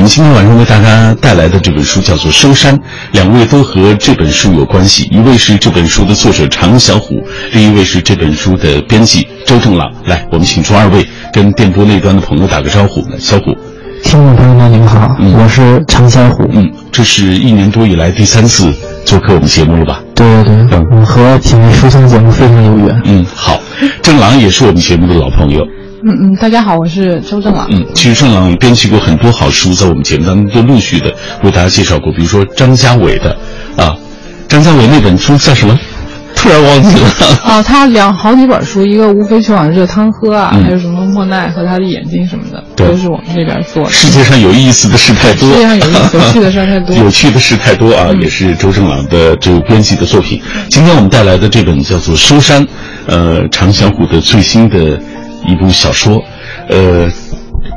们今天晚上为大家带来的这本书叫做《收山》，两位都和这本书有关系，一位是这本书的作者常小虎，另一位是这本书的编辑周正朗。来，我们请出二位跟电波那端的朋友打个招呼。小虎，听众朋友们你们好，我是常小虎。嗯，这是一年多以来第三次做客我们节目了吧？对对对，我和品味书香节目非常有缘。嗯，好，正朗也是我们节目的老朋友。嗯嗯，大家好，我是周正朗。嗯，其实正朗编辑过很多好书，在我们节目当中都陆续的为大家介绍过，比如说张家伟的，啊，张家伟那本书叫什么？突然忘记了。啊，他两好几本书，一个无非去往热汤喝啊，还有什么莫奈和他的眼睛什么的，都是我们这边做的。世界上有意思的事太多，世界上有有趣的事太多，有趣的事太多啊，也是周正朗的这个编辑的作品。今天我们带来的这本叫做《收山》，呃，常小虎的最新的。一部小说，呃，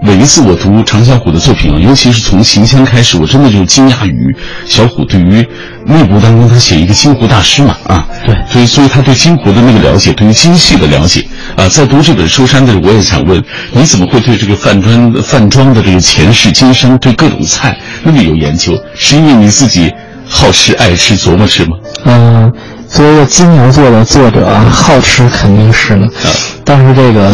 每一次我读常小虎的作品啊，尤其是从《秦腔》开始，我真的就惊讶于小虎对于内部当中他写一个金湖大师嘛啊，对，所以所以他对金湖的那个了解，对于京戏的了解啊，在读这本《收山》的，我也想问，你怎么会对这个饭庄饭庄的这个前世今生，对各种菜那么有研究？是因为你自己好吃爱吃琢磨吃吗？嗯。作为一个金牛座的作者啊，好吃肯定是呢，但是这个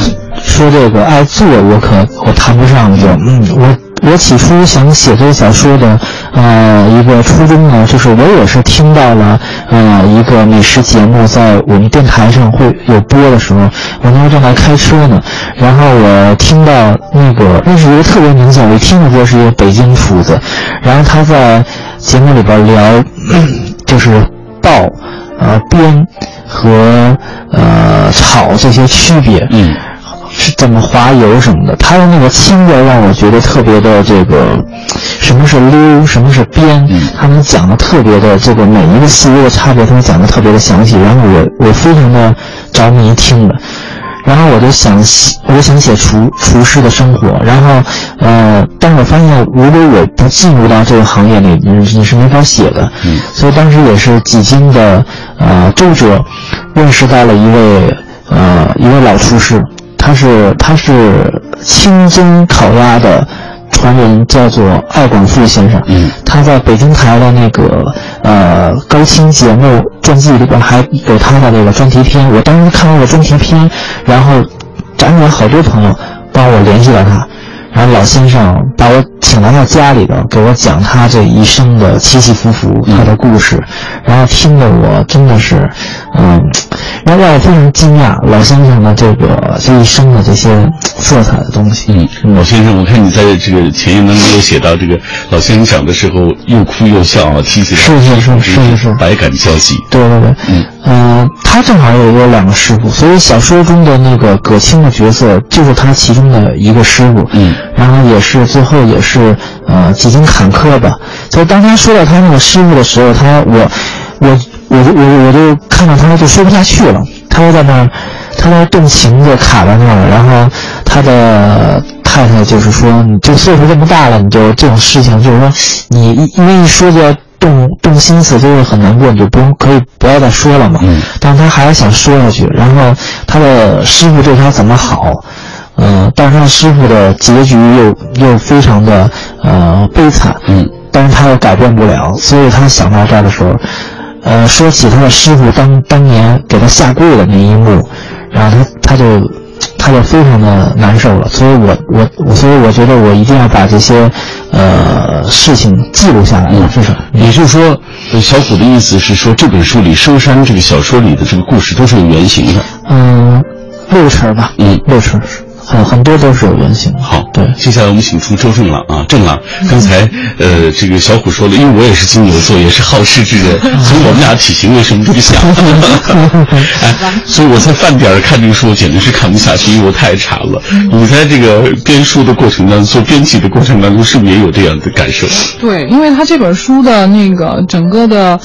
说这个爱做，我可我谈不上就嗯，我我起初想写这个小说的呃一个初衷呢，就是我也是听到了呃一个美食节目在我们电台上会有播的时候，我那时候正在开车呢，然后我听到那个那是一个特别明显，我一听就知道是一个北京厨子，然后他在节目里边聊就是爆。呃，煸和呃炒这些区别，嗯，是怎么滑油什么的？他的那个清味让我觉得特别的这个，什么是溜，什么是煸，他们讲的特别的这个每一个细微的差别，他们讲的特别的详细，然后我我非常的着迷听的。然后我就想写，我就想写厨厨师的生活。然后，呃，但是我发现，如果我不进入到这个行业里，你你是没法写的。嗯。所以当时也是几经的呃周折，认识到了一位呃一位老厨师，他是他是清真烤鸭的。传人叫做艾广富先生，嗯，他在北京台的那个呃高清节目传记里边还有他的那个专题片。我当时看了个专题片，然后辗转好多朋友帮我联系到他。然后老先生把我请来到家里头，给我讲他这一生的起起伏伏，他的故事，然后听得我真的是，嗯，然后让我非常惊讶。老先生的这个这一生的这些色彩的东西，嗯，老先生，我看你在这个前言当中有写到，这个老先生讲的时候又哭又笑啊，提起来是是是是是百感交集。对对对，嗯嗯，他正好有有两个师傅，所以小说中的那个葛青的角色就是他其中的一个师傅，嗯。然后也是最后也是呃几经坎坷吧。所以当他说到他那个师傅的时候，他我我我就我我就看到他就说不下去了。他就在那儿，他在那动情就卡在那儿。然后他的太太就是说：“你就岁数这么大了，你就这种事情，就是说你因为一说就要动动心思，就会很难过，你就不用可以不要再说了嘛。”但是他还是想说下去。然后他的师傅对他怎么好？嗯，但是他师傅的结局又又非常的呃悲惨，嗯，但是他又改变不了，所以他想到这儿的时候，呃，说起他的师傅当当年给他下跪的那一幕，然后他他就他就非常的难受了，所以我我我所以我觉得我一定要把这些呃事情记录下来，至少也就是说，小虎的意思是说，这本书里《收山》这个小说里的这个故事都是有原型的，嗯，六成吧，嗯，六成是。很很多都是有原型。好，对，接下来我们请出周正朗啊，正朗，刚才呃，这个小虎说了，因为我也是金牛座，也是好事之人，所以我们俩体型为什么不像？哎，所以我在饭点看这个书，我简直是看不下去，因为我太馋了。你在这个编书的过程当中，做编辑的过程当中，是不是也有这样的感受？对，因为他这本书的那个整个的。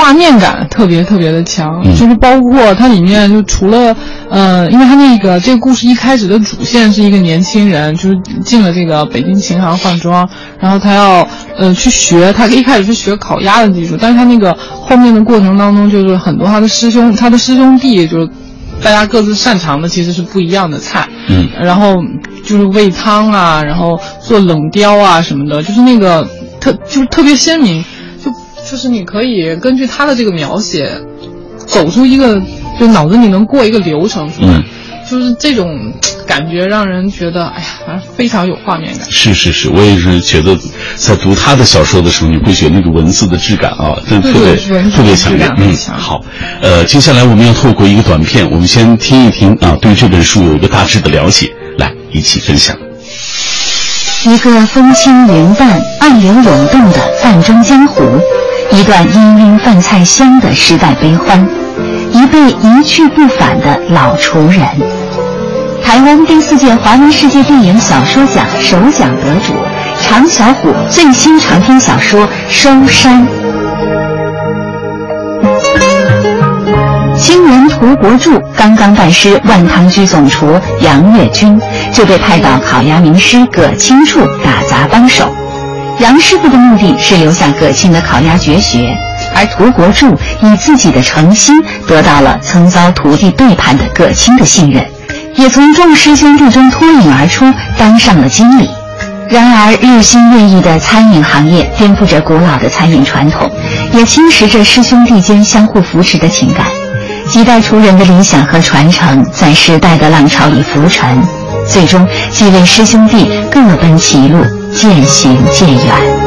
画面感特别特别的强，就是包括它里面就除了，呃，因为它那个这个故事一开始的主线是一个年轻人，就是进了这个北京琴行换装，然后他要呃去学，他一开始是学烤鸭的技术，但是他那个后面的过程当中，就是很多他的师兄，他的师兄弟就是大家各自擅长的其实是不一样的菜，嗯，然后就是煨汤啊，然后做冷雕啊什么的，就是那个特就是特别鲜明，就就是你可以根据他的这个描写，走出一个就脑子里能过一个流程出来，就是这种。感觉让人觉得，哎呀，反正非常有画面感。是是是，我也是觉得，在读他的小说的时候，你会觉得那个文字的质感啊，真的特别特别强烈。嗯，好，呃，接下来我们要透过一个短片，我们先听一听啊，对这本书有一个大致的了解，来一起分享。一个风轻云淡、暗流涌动的饭中江湖，一段氤氲饭菜香的时代悲欢，一辈一去不返的老厨人。台湾第四届华文世界电影小说奖首奖得主常小虎最新长篇小说《收山》，清人涂国柱刚刚拜师万堂居总厨杨月军，就被派到烤鸭名师葛青处打杂帮手。杨师傅的目的是留下葛青的烤鸭绝学，而涂国柱以自己的诚心得到了曾遭徒弟背叛的葛青的信任。也从众师兄弟中脱颖而出，当上了经理。然而，日新月异的餐饮行业颠覆着古老的餐饮传统，也侵蚀着师兄弟间相互扶持的情感。几代厨人的理想和传承在时代的浪潮里浮沉，最终几位师兄弟各奔其路，渐行渐远。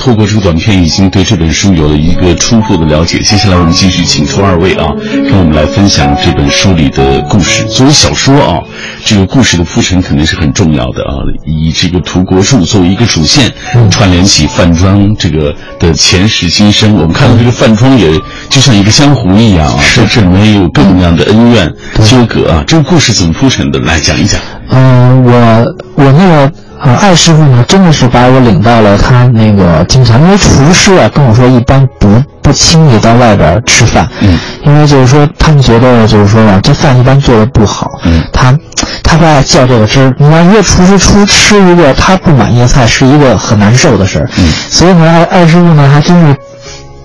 透过这个短片，已经对这本书有了一个初步的了解。接下来，我们继续请出二位啊，跟我们来分享这本书里的故事。作为小说啊，这个故事的铺陈肯定是很重要的啊。以这个涂国柱作为一个主线，串联起范庄这个的前世今生。我们看到这个范庄也就像一个江湖一样啊，在这里面有各种各样的恩怨纠葛啊。这个故事怎么铺陈的？来讲一讲。嗯，我我那个。啊，艾师傅呢，真的是把我领到了他那个经常，因为厨师啊跟我说，一般不不轻易到外边吃饭，嗯，因为就是说他们觉得就是说啊，这饭一般做的不好，嗯，他他不爱较这个真儿。你看一个厨师出吃一个他不满意的菜，是一个很难受的事儿，嗯，所以呢，艾艾师傅呢还真是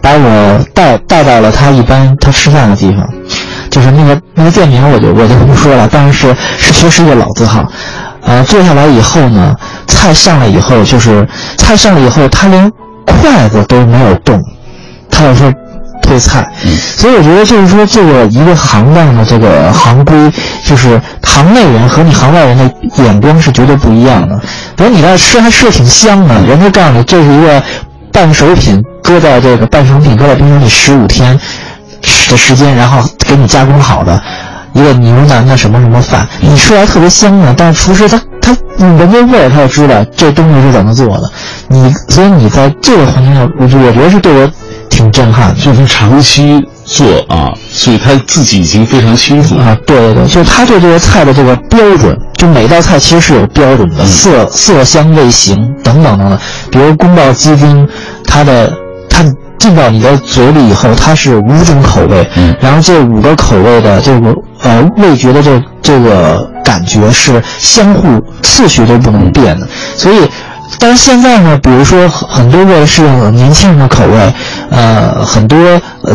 把我带带到了他一般他吃饭的地方，就是那个那个店名我就我就不说了，但是是确实一个老字号。呃，坐下来以后呢，菜上来以后，就是菜上来以后，他连筷子都没有动，他就说退菜。所以我觉得就是说，这个一个行当的这个行规，就是行内人和你行外人的眼光是绝对不一样的。比如你在吃还吃的挺香的，人家告诉你这是一个半熟品，搁在这个半成品搁在冰箱里十五天的时间，然后给你加工好的。一个牛腩的什么什么饭，你吃来特别香啊，但是厨师他他你闻这味儿，他就知道这东西是怎么做的。你所以你在这个环境下，我我觉得是对我挺震撼的。就是长期做啊，所以他自己已经非常清楚啊。对对对，就是他对这个菜的这个标准，就每道菜其实是有标准的，色色香味形等等等等。比如宫保鸡丁，它的它。进到你的嘴里以后，它是五种口味，然后这五个口味的这个呃味觉的这这个感觉是相互次序都不能变的，所以，但是现在呢，比如说很多为了适应年轻人的口味，呃，很多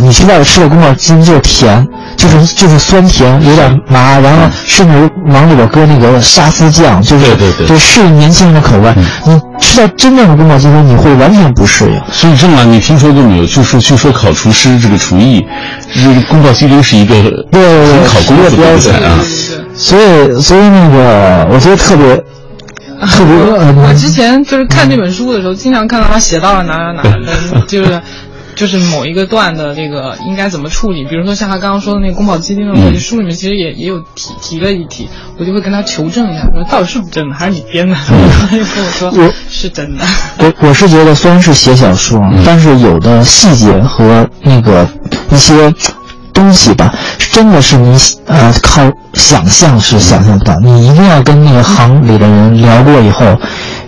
你去外头吃的宫保鸡丁就是甜。就是就是酸甜有点麻，然后甚至往里边搁那个沙司酱，就是对适应年轻人的口味。你吃到真正的宫保鸡丁，你会完全不适应。所以这么，你听说过没有？就说据说考厨师这个厨艺，这个宫保鸡丁是一个很考功夫的菜啊。所以所以那个我觉得特别 我之前就是看这本书的时候，经常看到他写到了哪哪哪的，就是。就是某一个段的这个应该怎么处理，比如说像他刚刚说的那个宫保鸡丁的问题，书里面其实也也有提提了一提，我就会跟他求证一下，说到底是不是真的，还是你编的？他就跟我说，我是真的。我我是觉得虽然是写小说，但是有的细节和那个一些东西吧，真的是你呃靠想象是想象不到，你一定要跟那个行里的人聊过以后。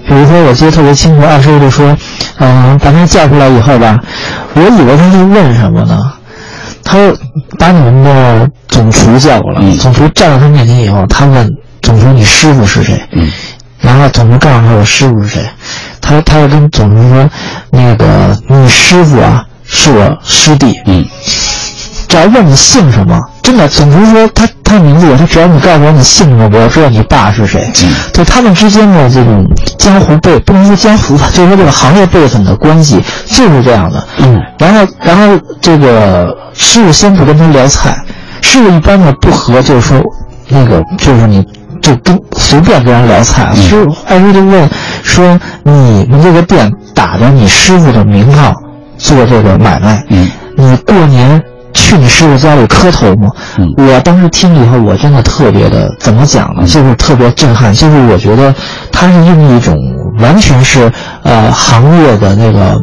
比如说，我记得特别清楚，二师傅就说：“嗯，把他叫出来以后吧，我以为他会问什么呢？他把你们的总厨叫过来，总厨站到他面前以后，他问总厨：‘你师傅是谁？’嗯然后总厨告诉他：‘我师傅是谁？’他他就跟总厨说：‘那个你师傅啊，是我师弟。’嗯，只要问你姓什么，真的，总不是说他他的名字，我说只要你告诉我你姓什么，我要知道你爸是谁。就他们之间的这种江湖辈，不能说江湖吧，就是说这个行业辈分的关系就是这样的。嗯，然后然后这个师傅先不跟他聊菜，师傅一般呢不和，就是说那个就是你就跟随便跟人聊菜。师傅二叔就问说：“你们这个店打着你师傅的名号做这个买卖，嗯，你过年。”去你师傅家里磕头吗？我当时听了以后，我真的特别的，怎么讲呢？就是特别震撼。就是我觉得他是用一种完全是呃行业的那个，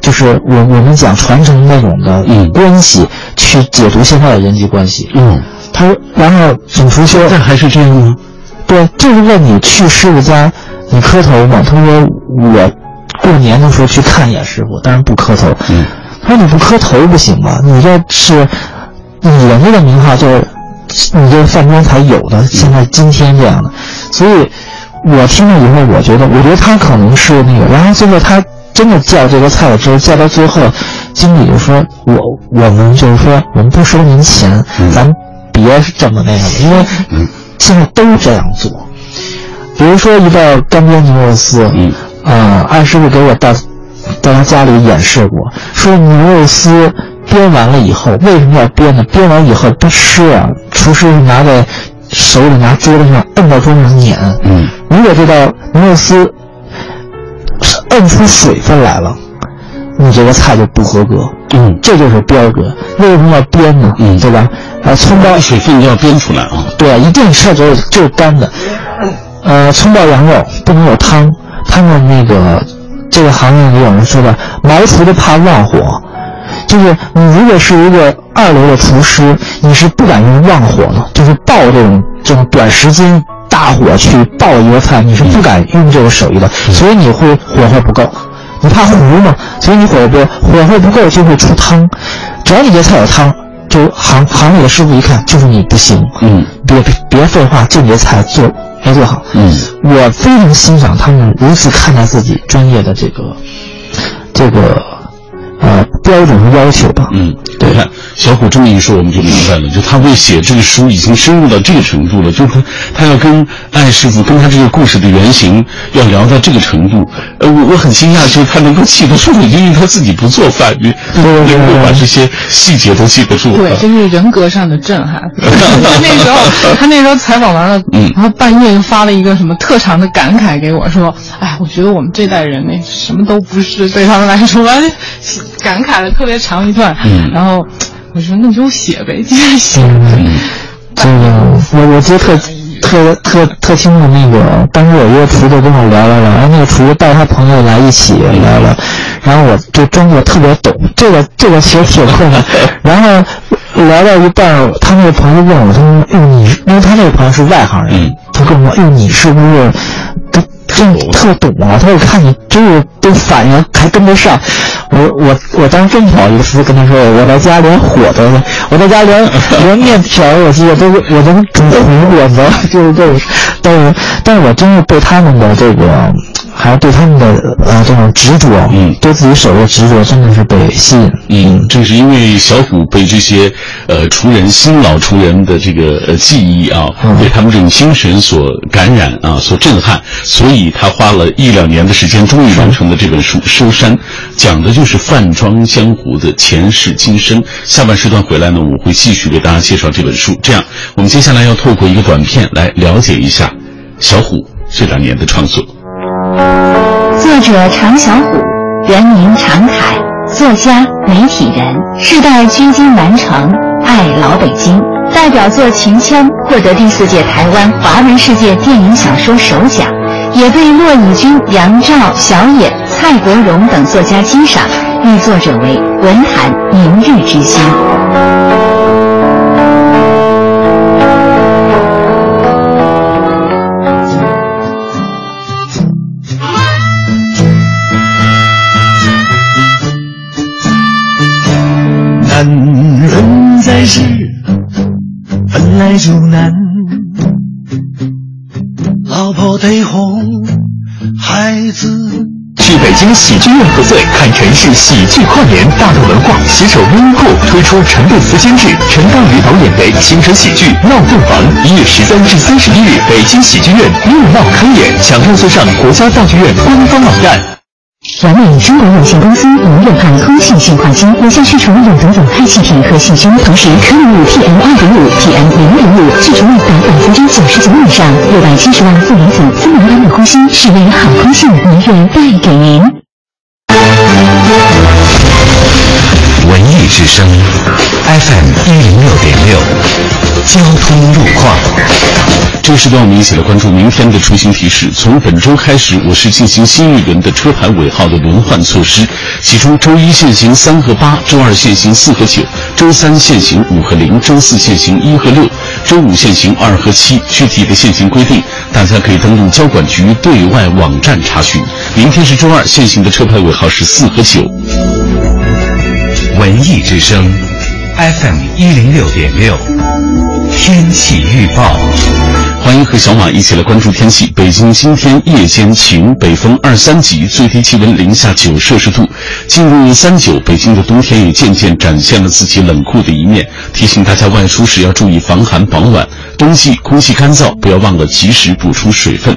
就是我我们讲传承那种的关系去解读现在的人际关系。嗯，他然后总厨说，这还是这样吗？对，就是问你去师傅家你磕头吗？他说我过年的时候去看一眼师傅，当然不磕头。嗯。说你不磕头不行吗？你这是你人家的名号，就是你这饭庄才有的。现在今天这样的，所以我听了以后，我觉得，我觉得他可能是那个。然后最后他真的叫这个菜的时候，叫到最后，经理就说：“我我们就是说，我们不收您钱，咱别这么那个了，因为现在都这样做。比如说一道干煸牛肉丝，嗯啊，二师傅给我到。”在他家里演示过，说牛肉丝煸完了以后，为什么要煸呢？煸完以后不湿啊，厨师是拿在手里，拿桌子上摁到桌子上碾。嗯，如果这道牛肉丝摁出水分来了，你这个菜就不合格。嗯，这就是标准。为什么要煸呢？嗯，对吧？呃，葱包水分要煸出来啊。对，一定吃就是就是干的。呃，葱爆羊肉不能有汤，他们那个。这个行业里有人说的，毛厨的怕旺火，就是你如果是一个二流的厨师，你是不敢用旺火的，就是爆这种这种短时间大火去爆一个菜，你是不敢用这个手艺的，所以你会火候不够，你怕糊嘛，所以你火候不火候不够就会出汤，只要你这菜有汤，就行行里的师傅一看就是你不行，嗯，别别别废话，就你这菜做。没做好，嗯，我非常欣赏他们如此看待自己专业的这个，这个，呃，标准和要求吧。嗯，对看小虎这么一说，我们就明白了，就他为写这个书已经深入到这个程度了，就是他他要跟艾师傅跟他这个故事的原型要聊到这个程度。呃，我我很惊讶，就是他能够记得住，因为他自己不做饭，你能够把这些细节都记得住。对，这是人格上的震撼。他那时候，他那时候采访完了，嗯，然后半夜就发了一个什么特长的感慨给我，说：“哎，我觉得我们这代人那什么都不是，对他们来说，感慨了特别长一段。”嗯，然后我说：“那你就写呗，继续写。”这个我我记得特特特特清楚，那个当时有一个厨子跟我聊聊聊，然后那个厨子带他朋友来一起聊聊，然后我就装作特别懂，这个这个其实挺困难，然后。聊到一半，他那个朋友问我，他说：“哟，你，因为他那个朋友是外行人，他跟我说，哟，你是不是都真特懂啊？”他说：“我看你真是都反应还跟得上。”我我我当时真不好意思跟他说：“我在家连火都，我在家连 连面条，我记得都我都煮糊过，你知道？就是这个，但是但是我真的被他们的这个。”还有对他们的呃这种执着，嗯，对自己手艺执着，真的是被吸引。嗯，正是因为小虎被这些呃厨人新老厨人的这个呃技艺啊，被他们这种精神所感染啊，所震撼，所以他花了一两年的时间，终于完成了这本书《收山》，讲的就是饭庄江湖的前世今生。下半时段回来呢，我会继续为大家介绍这本书。这样，我们接下来要透过一个短片来了解一下小虎这两年的创作。作者常小虎，原名常凯，作家、媒体人，世代居京南城，爱老北京。代表作《秦腔》获得第四届台湾华文世界电影小说首奖，也被骆以军、杨照、小野、蔡国荣等作家欣赏，誉作者为文坛明日之星。喜剧院贺岁，看城市喜剧跨年。大豆文化携手优衣库推出陈佩斯监制、陈道宇导演的青春喜剧《闹洞房》，一月十三至三十一日，北京喜剧院热闹开演，抢票速上国家大剧院官方网站。完美中国有限公司无热派空气净化机，有效去除有毒有害气体和细菌，同时可以五 PM 二点五、PM 零点五，去除率达百分之九十九以上。六百七十万负离子自然安的呼吸，是为好空气明月带给您。文艺之声，FM 一零六点六，交通路况。这个时段我们一起来关注明天的出行提示。从本周开始，我市进行新一轮的车牌尾号的轮换措施，其中周一限行三和八，周二限行四和九，周三限行五和零，周四限行一和六，周五限行二和七。具体的限行规定，大家可以登录交管局对外网站查询。明天是周二，限行的车牌尾号是四和九。文艺之声，FM 一零六点六，天气预报。欢迎和小马一起来关注天气。北京今天夜间晴，北风二三级，最低气温零下九摄氏度。进入三九，北京的冬天也渐渐展现了自己冷酷的一面。提醒大家外出时要注意防寒保暖。冬季空气干燥，不要忘了及时补充水分。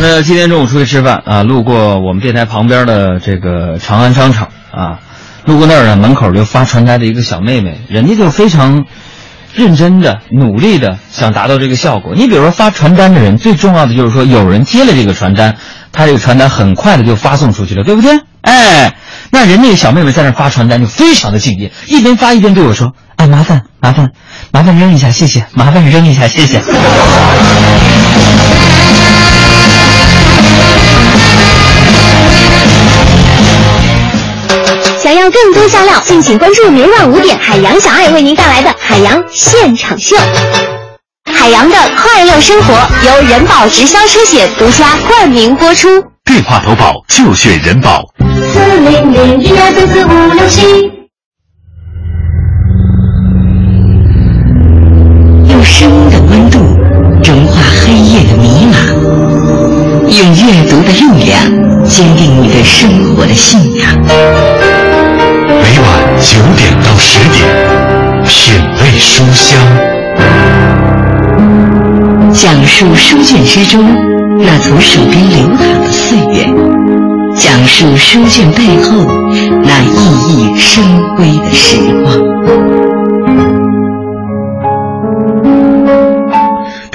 那今天中午出去吃饭啊，路过我们电台旁边的这个长安商场啊，路过那儿呢，门口就发传单的一个小妹妹，人家就非常认真的、努力的想达到这个效果。你比如说发传单的人，最重要的就是说有人接了这个传单，他这个传单很快的就发送出去了，对不对？哎，那人那个小妹妹在那发传单就非常的敬业，一边发一边对我说：“哎，麻烦麻烦麻烦扔一下，谢谢，麻烦扔一下，谢谢。”想要更多笑料，敬请关注每晚五点海洋小爱为您带来的海洋现场秀。海洋的快乐生活由人保直销车险独家冠名播出。电话投保就选人保。四零零一二三四五六七。用声音的温度融化黑夜的迷茫，用阅读的力量坚定你对生活的信仰。九点到十点，品味书香，讲述书卷之中那从手边流淌的岁月，讲述书卷背后那熠熠生辉的时光。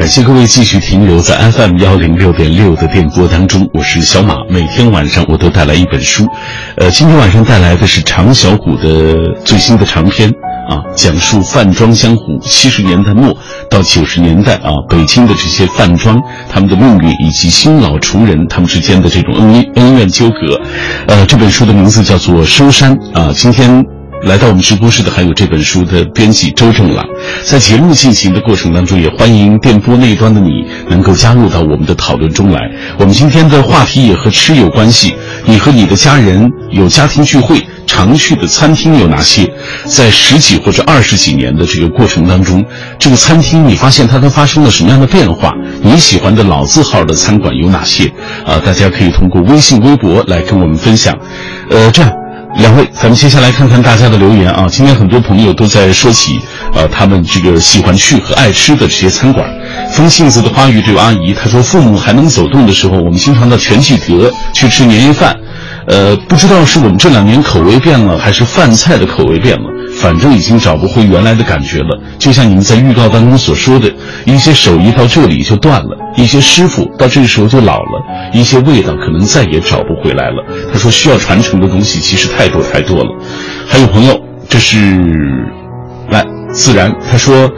感谢各位继续停留在 FM 幺零六点六的电波当中，我是小马。每天晚上我都带来一本书，呃，今天晚上带来的是常小虎的最新的长篇啊，讲述饭庄江湖七十年代末到九十年代啊，北京的这些饭庄他们的命运以及新老厨人他们之间的这种恩恩怨纠葛。呃，这本书的名字叫做《收山》啊，今天。来到我们直播室的还有这本书的编辑周正朗，在节目进行的过程当中，也欢迎电波那端的你能够加入到我们的讨论中来。我们今天的话题也和吃有关系，你和你的家人有家庭聚会，常去的餐厅有哪些？在十几或者二十几年的这个过程当中，这个餐厅你发现它都发生了什么样的变化？你喜欢的老字号的餐馆有哪些？啊，大家可以通过微信、微博来跟我们分享。呃，这样。两位，咱们接下来看看大家的留言啊。今天很多朋友都在说起，呃，他们这个喜欢去和爱吃的这些餐馆。风信子的花语这位阿姨，她说，父母还能走动的时候，我们经常到全聚德去吃年夜饭。呃，不知道是我们这两年口味变了，还是饭菜的口味变了。反正已经找不回原来的感觉了。就像你们在预告当中所说的，一些手艺到这里就断了，一些师傅到这个时候就老了，一些味道可能再也找不回来了。他说，需要传承的东西其实太多太多了。还有朋友，这是来自然，他说。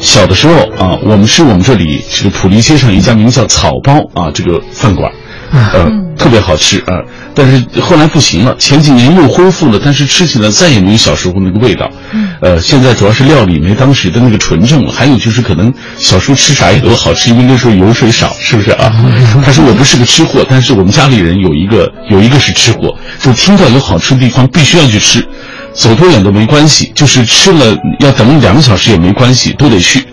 小的时候啊，我们是我们这里这个普利街上一家名叫草包啊这个饭馆，呃，特别好吃啊。但是后来不行了，前几年又恢复了，但是吃起来再也没有小时候那个味道。呃，现在主要是料理没当时的那个纯正了，还有就是可能小时候吃啥也都好吃，因为那时候油水少，是不是啊？他说我不是个吃货，但是我们家里人有一个有一个是吃货，就听到有好吃的地方必须要去吃。走多远都没关系，就是吃了要等两个小时也没关系，都得去。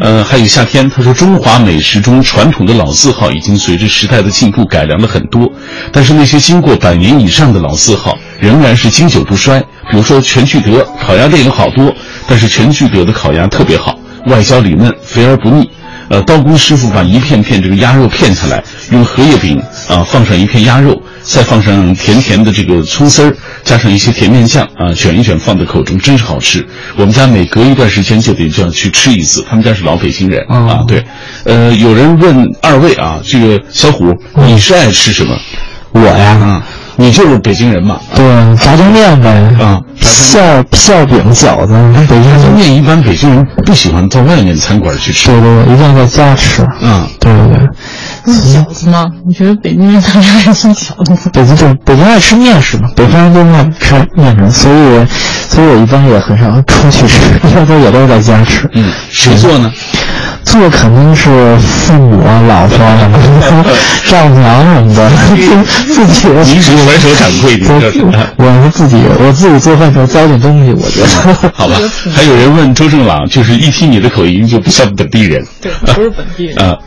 呃，还有夏天，他说中华美食中传统的老字号已经随着时代的进步改良了很多，但是那些经过百年以上的老字号仍然是经久不衰。比如说全聚德烤鸭店有好多，但是全聚德的烤鸭特别好，外焦里嫩，肥而不腻。呃，刀工师傅把一片片这个鸭肉片下来，用荷叶饼啊放上一片鸭肉，再放上甜甜的这个葱丝儿，加上一些甜面酱啊，卷一卷放在口中，真是好吃。我们家每隔一段时间就得这样去吃一次。他们家是老北京人啊，对。呃，有人问二位啊，这个小虎，你是爱吃什么？我呀。你就是北京人嘛？对，炸酱面呗。啊，馅馅饼饺子。北京酱面一般北京人不喜欢到外面餐馆去吃。对对对，一定要在家吃。嗯，对对对。饺子吗？我觉得北京人特别爱吃饺子？北京对北京爱吃面食嘛，北方人都爱吃面食，所以，所以我一般也很少出去吃，一般都也都是在家吃。嗯，谁做呢？做肯定是父母、啊老婆、丈母娘什么的，自己。你是甩手掌柜的，我是自己，我自己做饭时候糟点东西，我觉得。好吧。还有人问周正朗，就是一听你的口音就不像本地人。对，不是本地人。啊，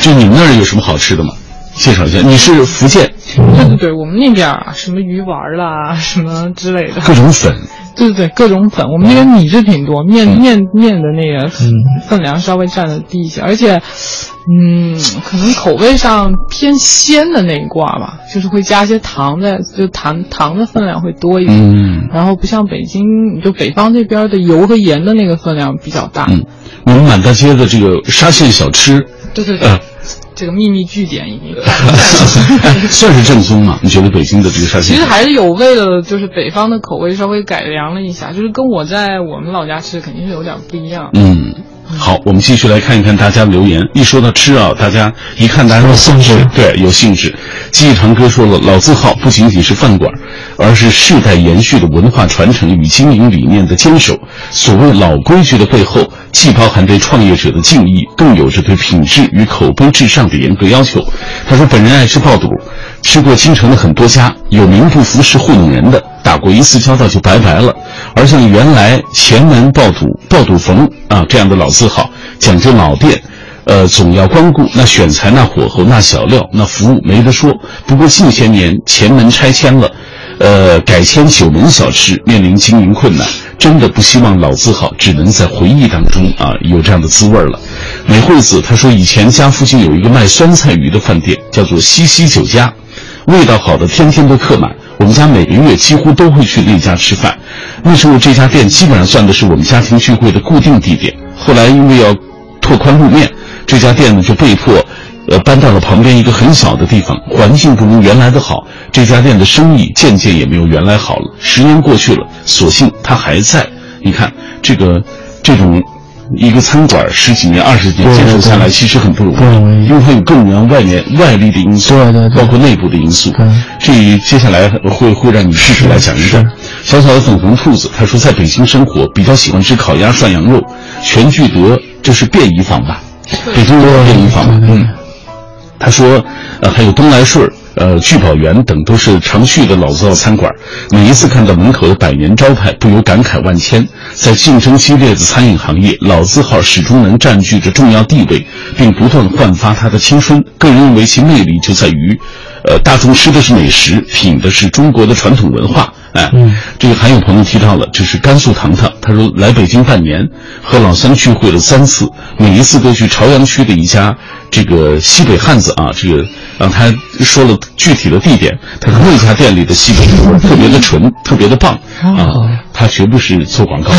就你们那儿有什么好吃的吗？介绍一下。你是福建？对 对对，我们那边啊，什么鱼丸啦，什么之类的。各种粉。对对对，各种粉，我们那边米制品多，面面面的那个分量稍微占的低一些，而且，嗯，可能口味上偏鲜的那一挂吧，就是会加一些糖的，就糖糖的分量会多一点。嗯，然后不像北京，就北方那边的油和盐的那个分量比较大。嗯，我们满大街的这个沙县小吃，对对对。这个秘密据点一个 算是正宗吗？你觉得北京的这个沙县？其实还是有为了就是北方的口味稍微改良了一下，就是跟我在我们老家吃肯定是有点不一样。嗯。好，我们继续来看一看大家的留言。一说到吃啊，大家一看大家有兴致，对，有兴致。记忆长歌说了，老字号不仅仅是饭馆，而是世代延续的文化传承与经营理念的坚守。所谓老规矩的背后，既包含对创业者的敬意，更有着对品质与口碑至上的严格要求。他说，本人爱吃爆肚，吃过京城的很多家，有名不符实糊弄人的。打过一次交道就拜拜了，而像原来前门爆肚、爆肚冯啊这样的老字号，讲究老店，呃，总要光顾，那选材、那火候、那小料、那服务没得说。不过近些年前门拆迁了，呃，改迁九门小吃，面临经营困难，真的不希望老字号只能在回忆当中啊有这样的滋味了。美惠子她说，以前家附近有一个卖酸菜鱼的饭店，叫做西西酒家，味道好的天天都客满。我们家每个月几乎都会去那家吃饭，那时候这家店基本上算的是我们家庭聚会的固定地点。后来因为要拓宽路面，这家店呢就被迫，呃搬到了旁边一个很小的地方，环境不如原来的好。这家店的生意渐渐也没有原来好了。十年过去了，所幸它还在。你看这个这种。一个餐馆十几年、二十年坚持下来，其实很不容易，因为它有各种各样外面外力的因素，包括内部的因素。这接下来会会让你具体来讲一讲。小小的粉红兔子，他说在北京生活，比较喜欢吃烤鸭、涮羊肉。全聚德这是便宜坊吧？北京的便宜坊。嗯，他说，呃，还有东来顺。呃，聚宝源等都是常去的老字号餐馆，每一次看到门口的百年招牌，不由感慨万千。在竞争激烈的餐饮行业，老字号始终能占据着重要地位，并不断焕发它的青春。个人认为其魅力就在于，呃，大众吃的是美食，品的是中国的传统文化，哎，这个还有朋友提到了，这是甘肃糖糖，他说来北京半年，和老三聚会了三次，每一次都去朝阳区的一家这个西北汉子啊，这个让他说了具体的地点，他说那家店里的西北味特别的纯，特别的棒啊，他绝不是做广告，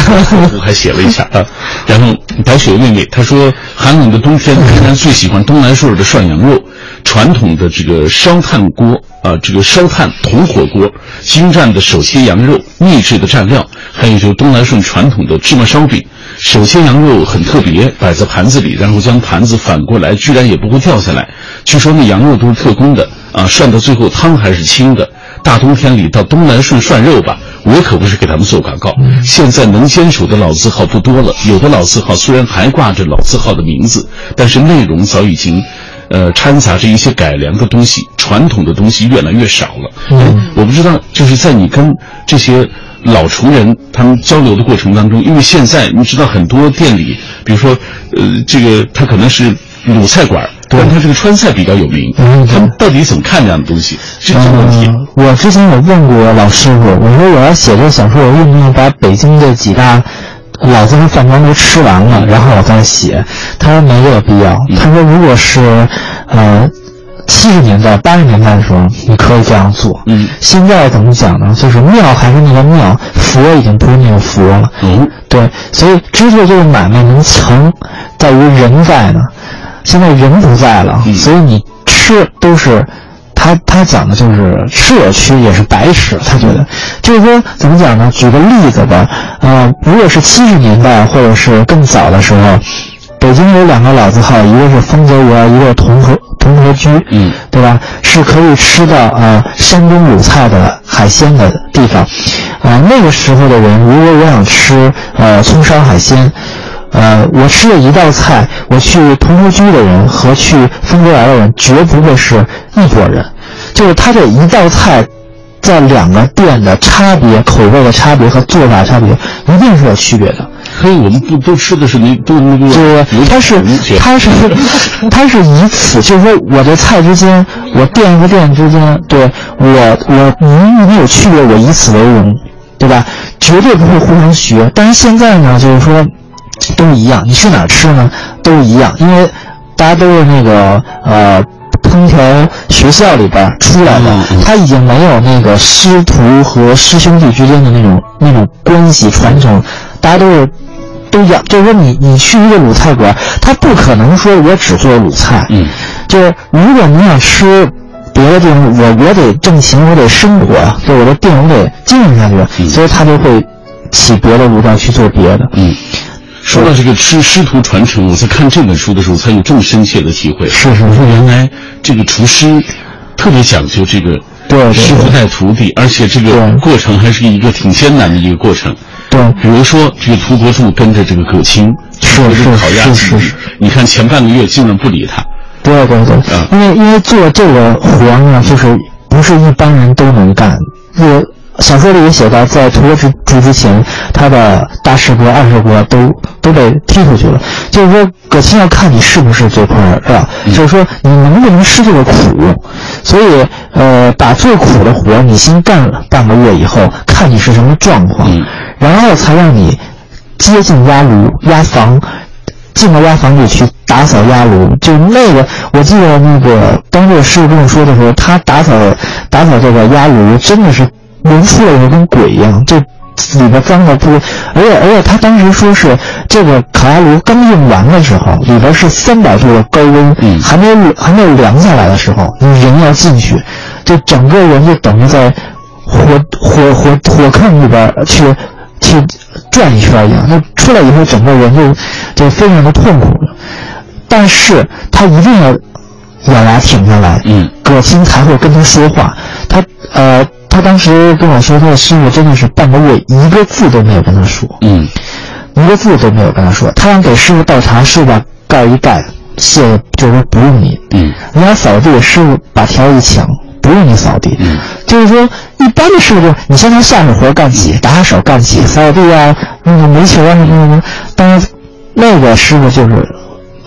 我还写了一下啊。然后白雪妹妹她说，寒冷的冬天，仍然最喜欢东南顺的涮羊肉，传统的这个烧炭锅啊，这个烧炭铜火锅，精湛的手切羊肉，秘制的蘸料，还有就是东南顺传统的芝麻烧饼。手切羊肉很特别，摆在盘子里，然后将盘子反过来，居然也不会掉下来。据说那羊肉都是特供的啊，涮到最后汤还是清的。大冬天里到东南顺涮肉吧，我可不是给他们做广告。现在能坚守的老字号不多了，有的老字号虽然还挂着老字号的名字，但是内容早已经，呃，掺杂着一些改良的东西，传统的东西越来越少了。嗯，我不知道，就是在你跟这些老厨人他们交流的过程当中，因为现在你知道很多店里，比如说，呃，这个他可能是鲁菜馆。但他这个川菜比较有名，他们到底怎么看这样的东西？是这个问题。我之前有问过老师傅，我说我要写这个小说，我用不用把北京的几大老字号饭馆都吃完了，然后我再写？他说没有必要。他说如果是呃七十年代、八十年代的时候，你可以这样做。嗯，现在怎么讲呢？就是庙还是那个庙，佛已经不是那个佛了。嗯，对，所以之所以这个买卖能成，在于人在呢。现在人不在了，所以你吃都是，他他讲的就是吃也吃也是白吃，他觉得，就是说怎么讲呢？举个例子吧，呃，如果是七十年代或者是更早的时候，北京有两个老字号，一个是丰泽园，一个是同和同和居，嗯，对吧？是可以吃到啊山东鲁菜的海鲜的地方，啊那个时候的人，如果我想吃呃葱烧海鲜。呃，我吃了一道菜，我去同和居的人和去丰泽园的人绝不会是一拨人，就是他这一道菜，在两个店的差别、口味的差别和做法差别，一定是有区别的。所以我们不都吃的是那都那个？对，他是他是他是以此，就是说我的菜之间，我店和店之间，对我我你与你有区别，我以此为荣，对吧？绝对不会互相学。但是现在呢，就是说。都一样，你去哪儿吃呢？都一样，因为大家都是那个呃烹调学校里边出来的，他已经没有那个师徒和师兄弟之间的那种那种关系传承，大家都是都一样。就是说，你你去一个鲁菜馆，他不可能说我只做鲁菜，嗯，就是如果你想吃别的地方，我我得挣钱，我得生活，对我的店我得经营下去，所以他就会起别的炉灶去做别的，嗯。说到这个师师徒传承，我在看这本书的时候才有这么深切的体会。是是，说原来这个厨师特别讲究这个对师傅带徒弟，而且这个过程还是一个挺艰难的一个过程。对，比如说这个涂国柱跟着这个葛青是是是是是，你看前半个月基本不理他。对对对，因为因为做这个活呢，就是不是一般人都能干。我。小说里也写到，在屠国之之之前，他的大师伯、二师伯都都被踢出去了。就是说，葛青要看你是不是这块儿，是吧？就是说，你能不能吃这个苦。所以，呃，把最苦的活你先干了半个月以后，看你是什么状况，然后才让你接近压炉、压房，进到压房里去打扫压炉。就那个，我记得那个当这个师傅跟我说的时候，他打扫打扫这个压炉，真的是。人出来以后跟鬼一样，就里边脏的不，而且而且他当时说是这个卡拉炉刚用完的时候，里边是三百度的高温，还没有还没有凉下来的时候，你人要进去，就整个人就等于在火火火火坑里边去去转一圈一样，那出来以后整个人就就非常的痛苦，但是他一定要咬牙挺下来，嗯，葛青才会跟他说话，他呃。他当时跟我说，他的师傅真的是半个月一个字都没有跟他说，嗯，一个字都没有跟他说。他想给师傅倒茶，师傅把盖一盖，谢，就是说不用你，嗯，你要扫地，师傅把条一抢，不用你扫地，嗯，就是说一般的师傅就是你先从下面活干起，打手干起，扫地啊，那个煤球啊什么什么。但是那个师傅就是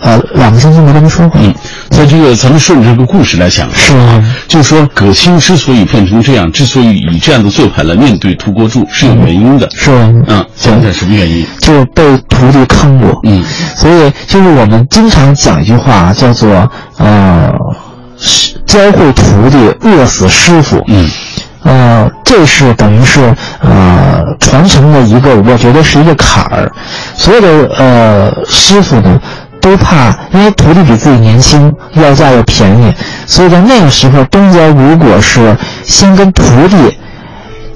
呃两个星期没跟他说话。嗯，在这个咱们顺着这个故事来讲，是啊，就是说葛青之所以变成这样，之所以以这样的做派来面对涂国柱，是有原因的。是啊，嗯，讲讲什么原因？就是被徒弟坑过。嗯，所以就是我们经常讲一句话，叫做呃，教会徒弟饿死师傅。嗯。呃，这是等于是呃传承的一个，我觉得是一个坎儿。所有的呃师傅呢，都怕因为徒弟比自己年轻，要价又便宜，所以在那个时候，东家如果是先跟徒弟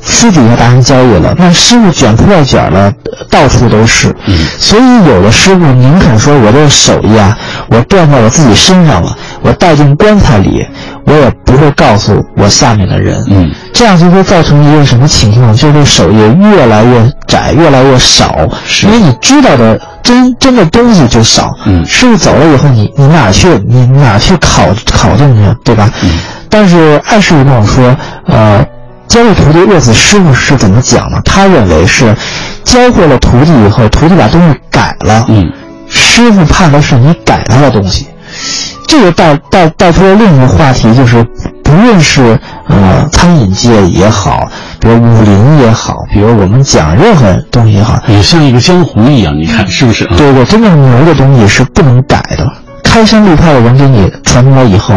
私底下达成交易了，那师傅卷铺盖卷了，到处都是。嗯。所以有的师傅宁肯说我这个手艺啊，我断在我自己身上了，我带进棺材里。我也不会告诉我下面的人，嗯，这样就会造成一个什么情况？就是手艺越来越窄，越来越少，因为你知道的真真的东西就少，嗯，师傅走了以后，你你哪去你哪去考考证去，对吧？嗯，但是艾师傅跟我说，呃，教会徒弟饿死师傅是怎么讲呢？他认为是教会了徒弟以后，徒弟把东西改了，嗯，师傅怕的是你改他的东西。这个带带带出了另一个话题，就是不论是呃餐饮界也好，比如武林也好，比如我们讲任何东西也好，也像一个江湖一样，你看是不是？对对，真正牛的东西是不能改的。开山立派的人给你传承了以后，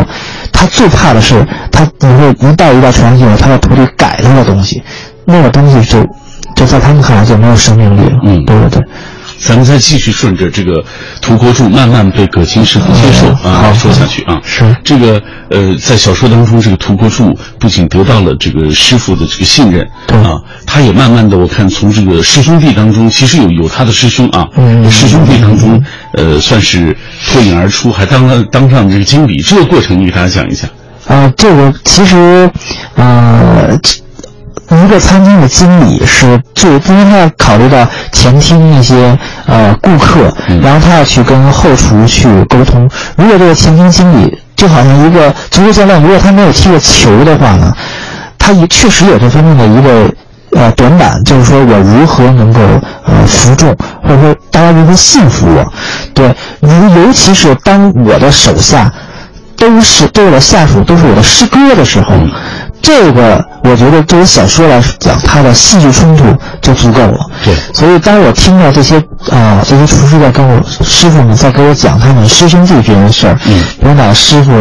他最怕的是他你会一代一代传承，他的徒弟改他的东西，那个东西就就在他们看来就没有生命力了。嗯，对对对。咱们再继续顺着这个涂国柱慢慢被葛青师傅接受啊说下去啊。是这个呃，在小说当中，这个涂国柱不仅得到了这个师傅的这个信任啊，他也慢慢的，我看从这个师兄弟当中，其实有有他的师兄啊，师兄弟当中，呃，算是脱颖而出，还当了当上这个经理。这个过程，你给大家讲一下。啊，这个其实，呃。一个餐厅的经理是最，因为他要考虑到前厅那些呃顾客，然后他要去跟后厨去沟通。如果这个前厅经理就好像一个足球教练，如果他没有踢过球的话呢，他也确实有这方面的一个呃短板，就是说我如何能够呃服众，或者说大家如何信服我。对，尤尤其是当我的手下都是对我的下属都是我的师哥的时候。这个我觉得作为小说来讲，它的戏剧冲突就足够了。对，所以当我听到这些啊，这些厨师在跟我师傅们在给我讲他们师兄弟这件事儿，嗯，有哪个师傅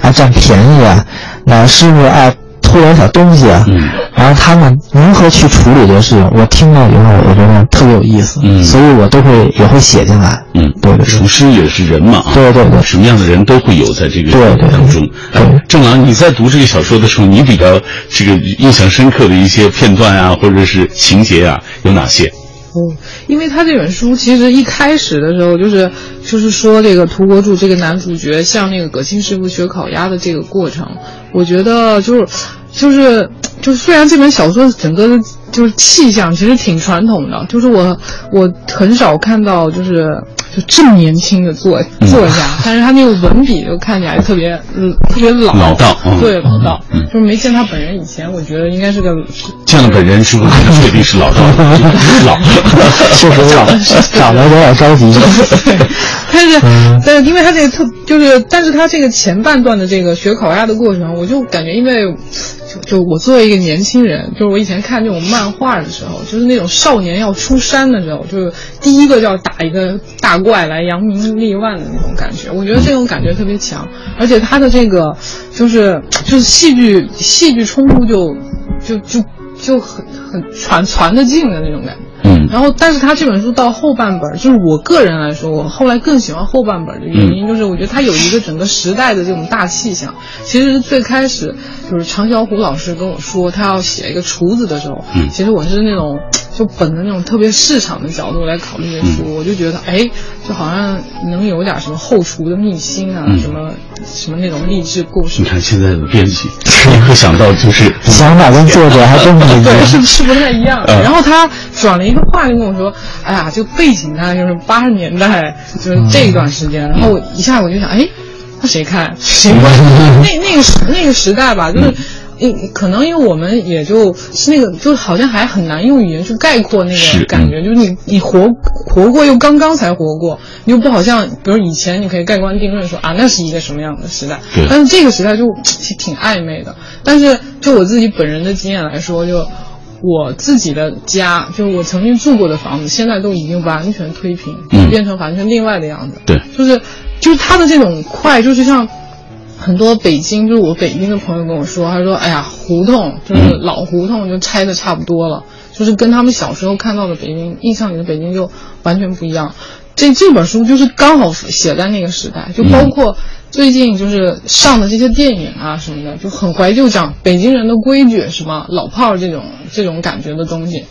爱占便宜啊，哪个师傅爱。偷点小东西啊，嗯，然后他们如何去处理这个事情，我听到以后，我觉得特别有意思，嗯，所以我都会也会写进来，嗯，对对，厨师也是人嘛，对对对，什么样的人都会有在这个对对当中。对，郑郎，你在读这个小说的时候，你比较这个印象深刻的一些片段啊，或者是情节啊，有哪些？哦，因为他这本书其实一开始的时候就是就是说这个涂国柱这个男主角向那个葛青师傅学烤鸭的这个过程，我觉得就是就是就是虽然这本小说整个的就是气象其实挺传统的，就是我我很少看到就是就这么年轻的作作家，但是他那个文笔就看起来特别嗯特别老老道，对老道，就是没见他本人以前，我觉得应该是个见了本人是不是，确定是老道，老。确实老，长得有点着急。但是，但是因为他这个特就是，但是他这个前半段的这个学烤鸭的过程，我就感觉，因为就我作为一个年轻人，就是我以前看那种漫画的时候，就是那种少年要出山的时候，就是第一个就要打一个大怪来扬名立万的那种感觉。我觉得这种感觉特别强，而且他的这个就是就是戏剧戏剧冲突就就就就很很传传的进的那种感觉。嗯，然后，但是他这本书到后半本，就是我个人来说，我后来更喜欢后半本的原因，就是我觉得他有一个整个时代的这种大气象。其实最开始就是常小虎老师跟我说他要写一个厨子的时候，嗯，其实我是那种就本着那种特别市场的角度来考虑这书，我就觉得哎，就好像能有点什么后厨的秘辛啊，什么什么那种励志故事。你看现在的编辑，你会想到就是 想法跟作者还真不一样，对，是是不太一样。然后他转了一。个话就跟我说：“哎呀，就背景呢，就是八十年代，就是这一段时间。”然后我一下我就想，哎，那谁看？那那个时那个时代吧，就是因可能因为我们也就是那个，就好像还很难用语言去概括那个感觉，就是你你活活过又刚刚才活过，你又不好像，比如以前你可以盖棺定论说啊，那是一个什么样的时代，对但是这个时代就挺挺暧昧的。但是就我自己本人的经验来说，就我自己的家，就是我曾经住过的房子，现在都已经完全推平，嗯变成完全另外的样子。对，就是就是它的这种快，就是像很多北京，就是我北京的朋友跟我说，他说：“哎呀，胡同就是嗯老胡同就拆的差不多了，就是跟他们小时候看到的北京印象里的北京就完全不一样。”这这本书就是刚好写在那个时代，就包括最近就是上的这些电影啊什么的，就很怀旧，讲北京人的规矩，什么老炮儿这种这种感觉的东西。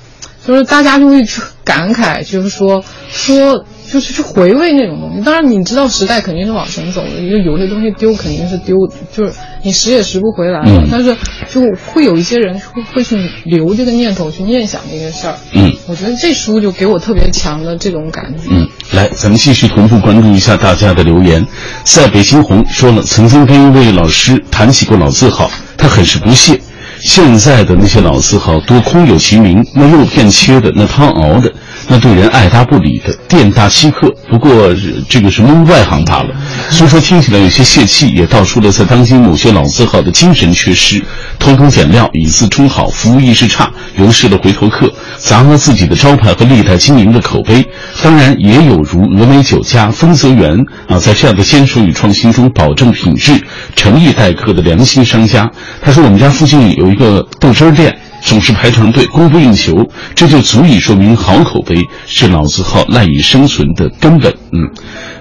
就是大家就会去感慨，就是说说就是去回味那种东西。当然你知道时代肯定是往前走的，因为有些东西丢肯定是丢，就是你拾也拾不回来了。嗯但是就会有一些人会会去留这个念头，去念想这些事儿。嗯，我觉得这书就给我特别强的这种感觉。嗯，来，咱们继续同步关注一下大家的留言。在北京红说了，曾经跟一位老师谈起过老字号，他很是不屑。现在的那些老字号多空有其名，那肉片切的，那汤熬的，那对人爱搭不理的，店大欺客。不过是这个是门外行罢了。虽说听起来有些泄气，也道出了在当今某些老字号的精神缺失，偷工减料，以次充好，服务意识差，流失了回头客，砸了自己的招牌和历代经营的口碑。当然，也有如峨眉酒家、丰泽园啊，在这样的坚守与创新中保证品质、诚意待客的良心商家。他说，我们家附近有一个豆汁儿店。总是排长队，供不应求，这就足以说明好口碑是老字号赖以生存的根本。嗯，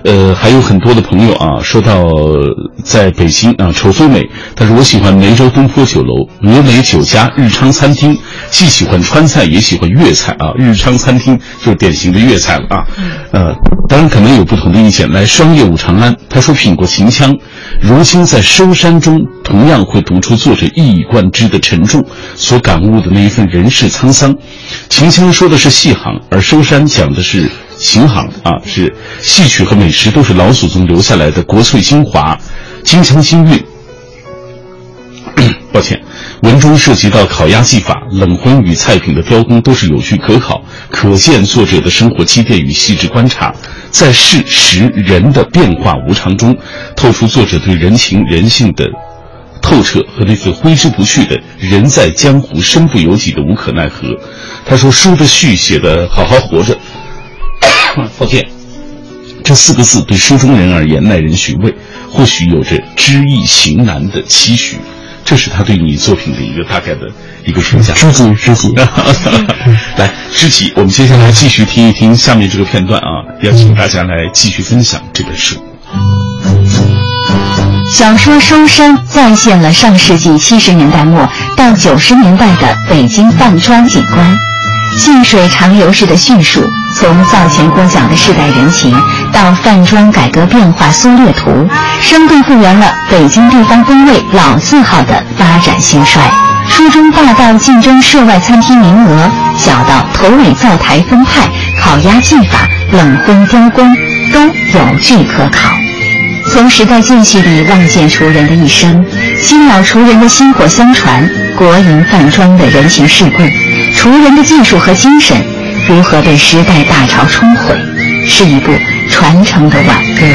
呃，还有很多的朋友啊，说到在北京啊，丑飞美，他说我喜欢梅州东坡酒楼、峨眉酒家、日昌餐厅，既喜欢川菜，也喜欢粤菜啊。日昌餐厅就是典型的粤菜了啊。呃，当然可能有不同的意见。来，双叶武长安，他说品过秦腔，如今在收山中，同样会读出作者一以贯之的沉重，所感悟的那一份人世沧桑。秦腔说的是戏行，而收山讲的是行行啊，是戏曲和美食都是老祖宗留下来的国粹精华，京腔京韵。抱歉，文中涉及到烤鸭技法、冷荤与菜品的雕工都是有据可考，可见作者的生活积淀与细致观察，在事实人的变化无常中，透出作者对人情人性的透彻和那份挥之不去的“人在江湖，身不由己”的无可奈何。他说：“书的序写的好好活着。”抱歉，这四个字对书中人而言耐人寻味，或许有着知易行难的期许。这是他对你作品的一个大概的一个评价。知己知己，来，知己，我们接下来继续听一听下面这个片段啊，邀请大家来继续分享这本书。小说《书生》再现了上世纪七十年代末到九十年代的北京饭庄景观，细水长流式的叙述，从灶前锅饺的世代人情，到饭庄改革变化缩略图，生动复原了北京地方风味老字号的发展兴衰。书中大到竞争涉外餐厅名额，小到头尾灶台分派、烤鸭技法、冷荤雕工，都有据可考。从时代间隙里望见厨人的一生，新老厨人的薪火相传，国营饭庄的人情世故，厨人的技术和精神如何被时代大潮冲毁，是一部传承的挽歌。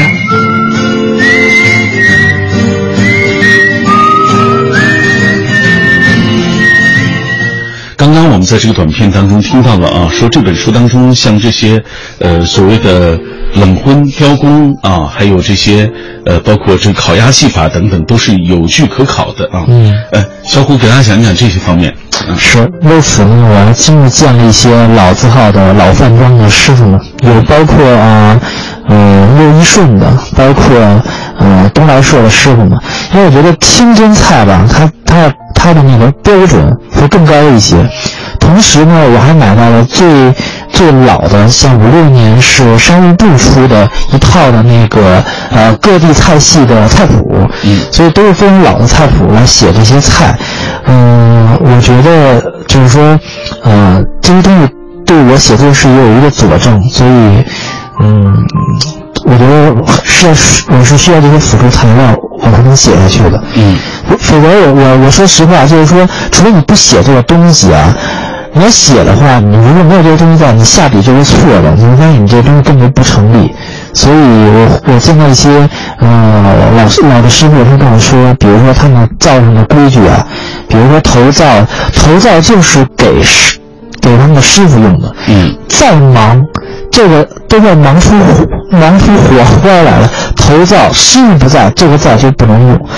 刚刚我们在这个短片当中听到了啊，说这本书当中像这些呃所谓的冷荤雕工啊，还有这些呃包括这烤鸭技法等等，都是有据可考的啊。嗯，呃，小虎给大家讲讲这些方面。嗯、是，为此呢，我还亲自见了一些老字号的老饭庄的师傅们，有包括啊，呃，六一顺的，包括呃东来顺的师傅们，因为我觉得清真菜吧，它它它的那个标准会更高一些。同时呢，我还买到了最最老的，像五六年是商务部出的一套的那个呃各地菜系的菜谱，嗯，所以都是非常老的菜谱来写这些菜。嗯，我觉得就是说，呃，这些东西对我写作是也有一个佐证，所以，嗯，我觉得是要我是需要这些辅助材料，我才能写下去的。嗯，否则我我我说实话，就是说，除非你不写这个东西啊，你要写的话，你如果没有这个东西在，你下笔就是错的，你会发现你这东西根本就不成立。所以我我见到一些呃老师老的师傅，他跟我说，比如说他们造上的规矩啊，比如说头灶，头灶就是给师给他们的师傅用的。嗯，再忙，这个都要忙出忙出火花来了。头灶师傅不在，这个灶就不能用。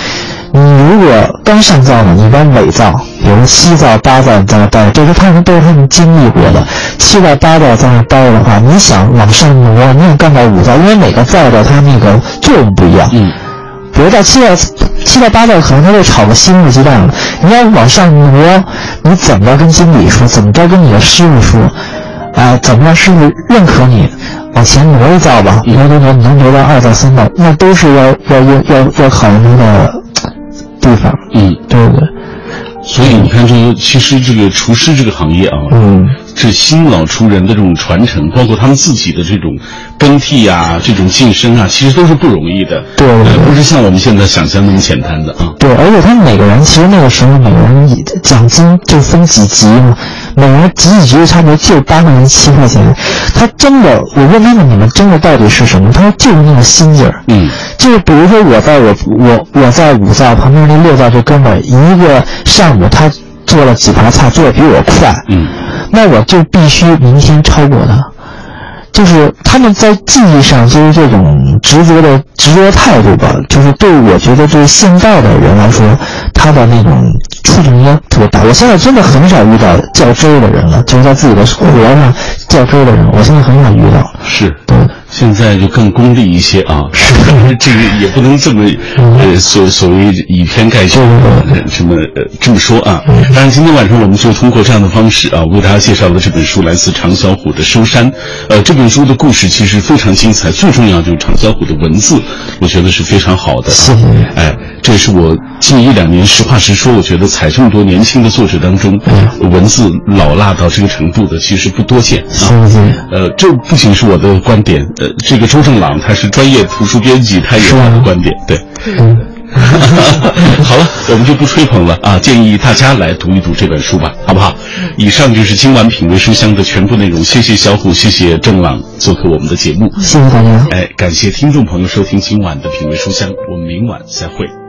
你如果刚上灶呢，你往尾灶，比如七灶、八灶在那待，这是他们都是他们经历过的。七到八灶在那待的话，你想往上挪，你想干到五灶，因为每个灶的它那个作用不一样。嗯，比如到七到七到八灶，可能他就炒个西木鸡蛋了。你要往上挪，你怎么着跟经理说？怎么着跟你的师傅说？啊，怎么让师傅认可你？往前挪一灶吧，挪挪挪，你能挪到二灶、三灶，那都是要要要要要考虑的地方。嗯，对不对？所以你看，这个其实这个厨师这个行业啊，嗯，这新老出人的这种传承，包括他们自己的这种更替啊，这种晋升啊，其实都是不容易的。对对对不是像我们现在想象那么简单的啊。对，而且他们每个人其实那个时候每个人奖金就分几级嘛，每人几几级的差别就八块钱七块钱。他真的，我问他们你们真的到底是什么？他说就是那个心劲儿。嗯，就是比如说我在我我我在五灶旁边那六灶这哥们儿，一个上午他做了几盘菜做的比我快，嗯，那我就必须明天超过他。就是他们在技艺上，就是这种执着的执着态度吧，就是对我觉得对现在的人来说，他的那种触动应该特别大。我现在真的很少遇到较真儿的人了，就是在自己的活上较真儿的人，我现在很少遇到。是，对，现在就更功利一些啊。是，这个也不能这么呃所所谓以偏概全，这么呃这么说啊。当然，今天晚上我们就通过这样的方式啊，为大家介绍了这本书，来自常小虎的《收山》。呃，这本书的故事其实非常精彩，最重要就是常小虎的文字，我觉得是非常好的。谢谢。哎，这也是我近一两年实话实说，我觉得采这么多年轻的作者当中，文字老辣到这个程度的，其实不多见啊。谢谢。呃，这不仅是我的观点，呃，这个周正朗他是专业图书编辑，他也有他的观点，对。嗯。好了，我们就不吹捧了啊！建议大家来读一读这本书吧，好不好？以上就是今晚品味书香的全部内容。谢谢小虎，谢谢郑朗做客我们的节目，谢谢大家。哎，感谢听众朋友收听今晚的品味书香，我们明晚再会。